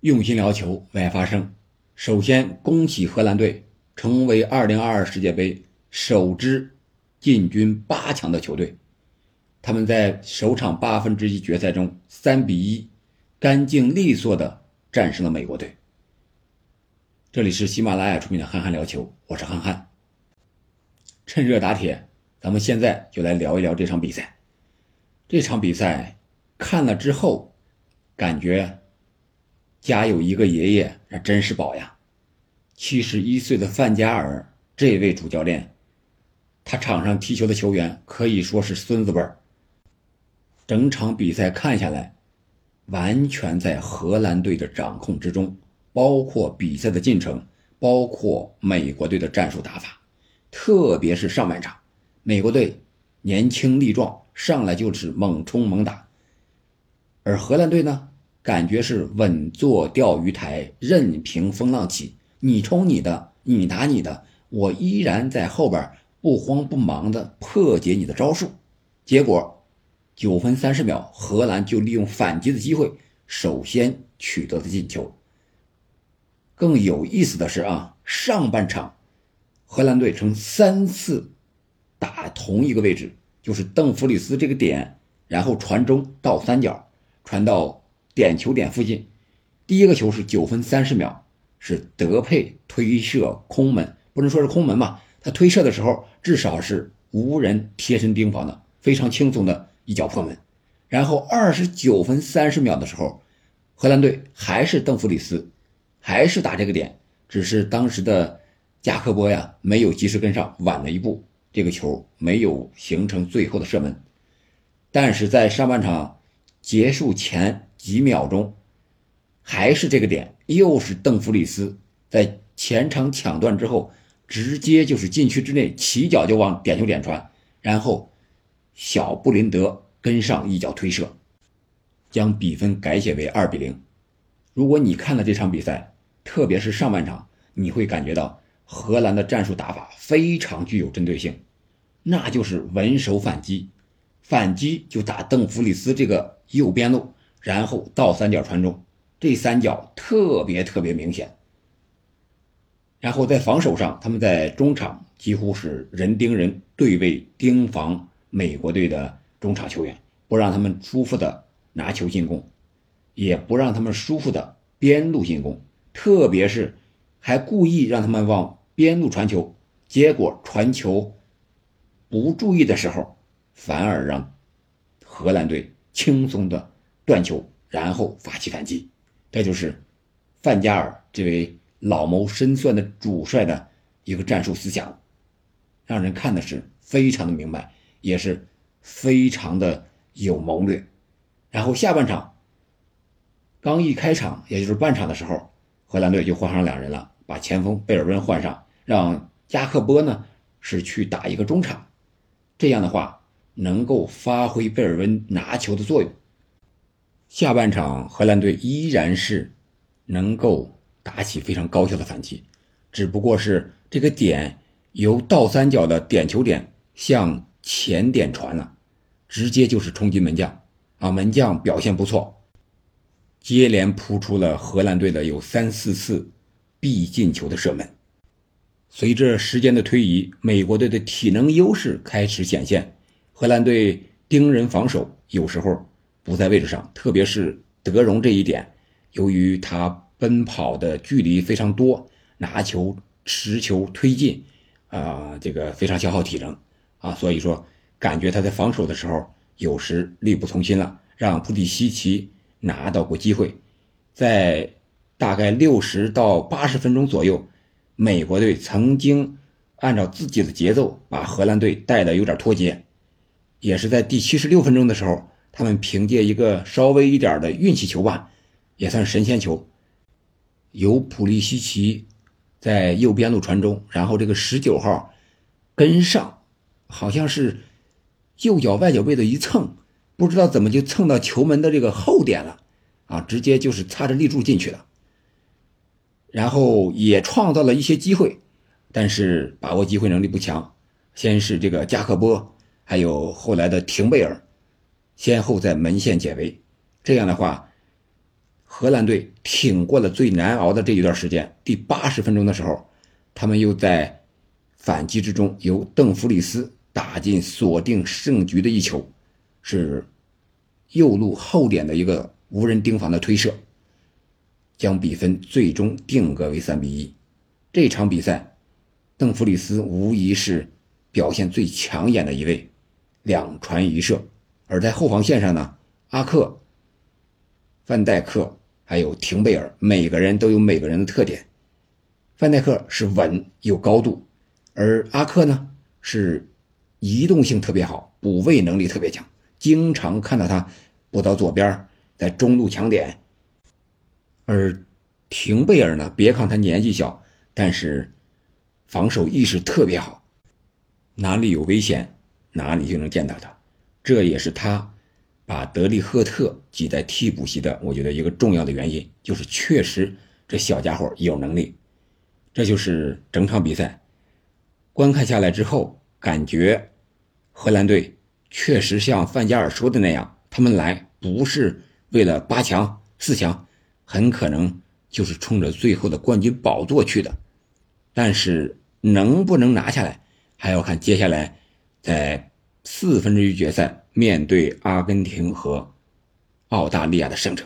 用心聊球，为爱发声。首先，恭喜荷兰队成为2022世界杯首支进军八强的球队。他们在首场八分之一决赛中3比1，干净利索地战胜了美国队。这里是喜马拉雅出品的《憨憨聊球》，我是憨憨。趁热打铁，咱们现在就来聊一聊这场比赛。这场比赛看了之后，感觉。家有一个爷爷，那真是宝呀！七十一岁的范加尔这位主教练，他场上踢球的球员可以说是孙子辈儿。整场比赛看下来，完全在荷兰队的掌控之中，包括比赛的进程，包括美国队的战术打法，特别是上半场，美国队年轻力壮，上来就是猛冲猛打，而荷兰队呢？感觉是稳坐钓鱼台，任凭风浪起。你冲你的，你打你的，我依然在后边不慌不忙的破解你的招数。结果，九分三十秒，荷兰就利用反击的机会，首先取得了进球。更有意思的是啊，上半场，荷兰队曾三次打同一个位置，就是邓弗里斯这个点，然后传中到三角，传到。点球点附近，第一个球是九分三十秒，是德佩推射空门，不能说是空门吧？他推射的时候至少是无人贴身盯防的，非常轻松的一脚破门。然后二十九分三十秒的时候，荷兰队还是邓弗里斯，还是打这个点，只是当时的加克波呀没有及时跟上，晚了一步，这个球没有形成最后的射门。但是在上半场结束前。几秒钟，还是这个点，又是邓弗里斯在前场抢断之后，直接就是禁区之内起脚就往点球点传，然后小布林德跟上一脚推射，将比分改写为二比零。如果你看了这场比赛，特别是上半场，你会感觉到荷兰的战术打法非常具有针对性，那就是稳守反击，反击就打邓弗里斯这个右边路。然后倒三角传中，这三角特别特别明显。然后在防守上，他们在中场几乎是人盯人对位盯防美国队的中场球员，不让他们舒服的拿球进攻，也不让他们舒服的边路进攻，特别是还故意让他们往边路传球，结果传球不注意的时候，反而让荷兰队轻松的。断球，然后发起反击，这就是范加尔这位老谋深算的主帅的一个战术思想，让人看的是非常的明白，也是非常的有谋略。然后下半场刚一开场，也就是半场的时候，荷兰队就换上两人了，把前锋贝尔温换上，让加克波呢是去打一个中场，这样的话能够发挥贝尔温拿球的作用。下半场，荷兰队依然是能够打起非常高效的反击，只不过是这个点由倒三角的点球点向前点传了，直接就是冲击门将啊！门将表现不错，接连扑出了荷兰队的有三四次必进球的射门。随着时间的推移，美国队的体能优势开始显现，荷兰队盯人防守有时候。不在位置上，特别是德容这一点，由于他奔跑的距离非常多，拿球、持球、推进，啊，这个非常消耗体能，啊，所以说感觉他在防守的时候有时力不从心了，让普蒂西奇拿到过机会，在大概六十到八十分钟左右，美国队曾经按照自己的节奏把荷兰队带的有点脱节，也是在第七十六分钟的时候。他们凭借一个稍微一点的运气球吧，也算神仙球，由普利西奇在右边路传中，然后这个十九号跟上，好像是右脚外脚背的一蹭，不知道怎么就蹭到球门的这个后点了，啊，直接就是擦着立柱进去了。然后也创造了一些机会，但是把握机会能力不强。先是这个加克波，还有后来的廷贝尔。先后在门线解围，这样的话，荷兰队挺过了最难熬的这一段时间。第八十分钟的时候，他们又在反击之中由邓弗里斯打进锁定胜局的一球，是右路后点的一个无人盯防的推射，将比分最终定格为三比一。这场比赛，邓弗里斯无疑是表现最抢眼的一位，两传一射。而在后防线上呢，阿克。范戴克还有廷贝尔，每个人都有每个人的特点。范戴克是稳有高度，而阿克呢是移动性特别好，补位能力特别强，经常看到他补到左边，在中路抢点。而廷贝尔呢，别看他年纪小，但是防守意识特别好，哪里有危险，哪里就能见到他，这也是他。把德利赫特挤在替补席的，我觉得一个重要的原因就是确实这小家伙有能力。这就是整场比赛观看下来之后，感觉荷兰队确实像范加尔说的那样，他们来不是为了八强、四强，很可能就是冲着最后的冠军宝座去的。但是能不能拿下来，还要看接下来在四分之一决赛。面对阿根廷和澳大利亚的胜者，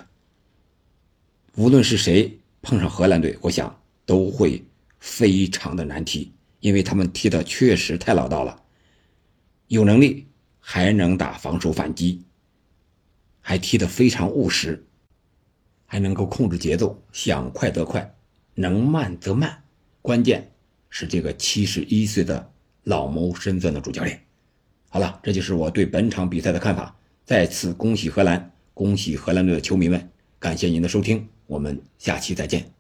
无论是谁碰上荷兰队，我想都会非常的难踢，因为他们踢的确实太老道了，有能力还能打防守反击，还踢得非常务实，还能够控制节奏，想快则快，能慢则慢，关键是这个七十一岁的老谋深算的主教练。好了，这就是我对本场比赛的看法。再次恭喜荷兰，恭喜荷兰队的球迷们！感谢您的收听，我们下期再见。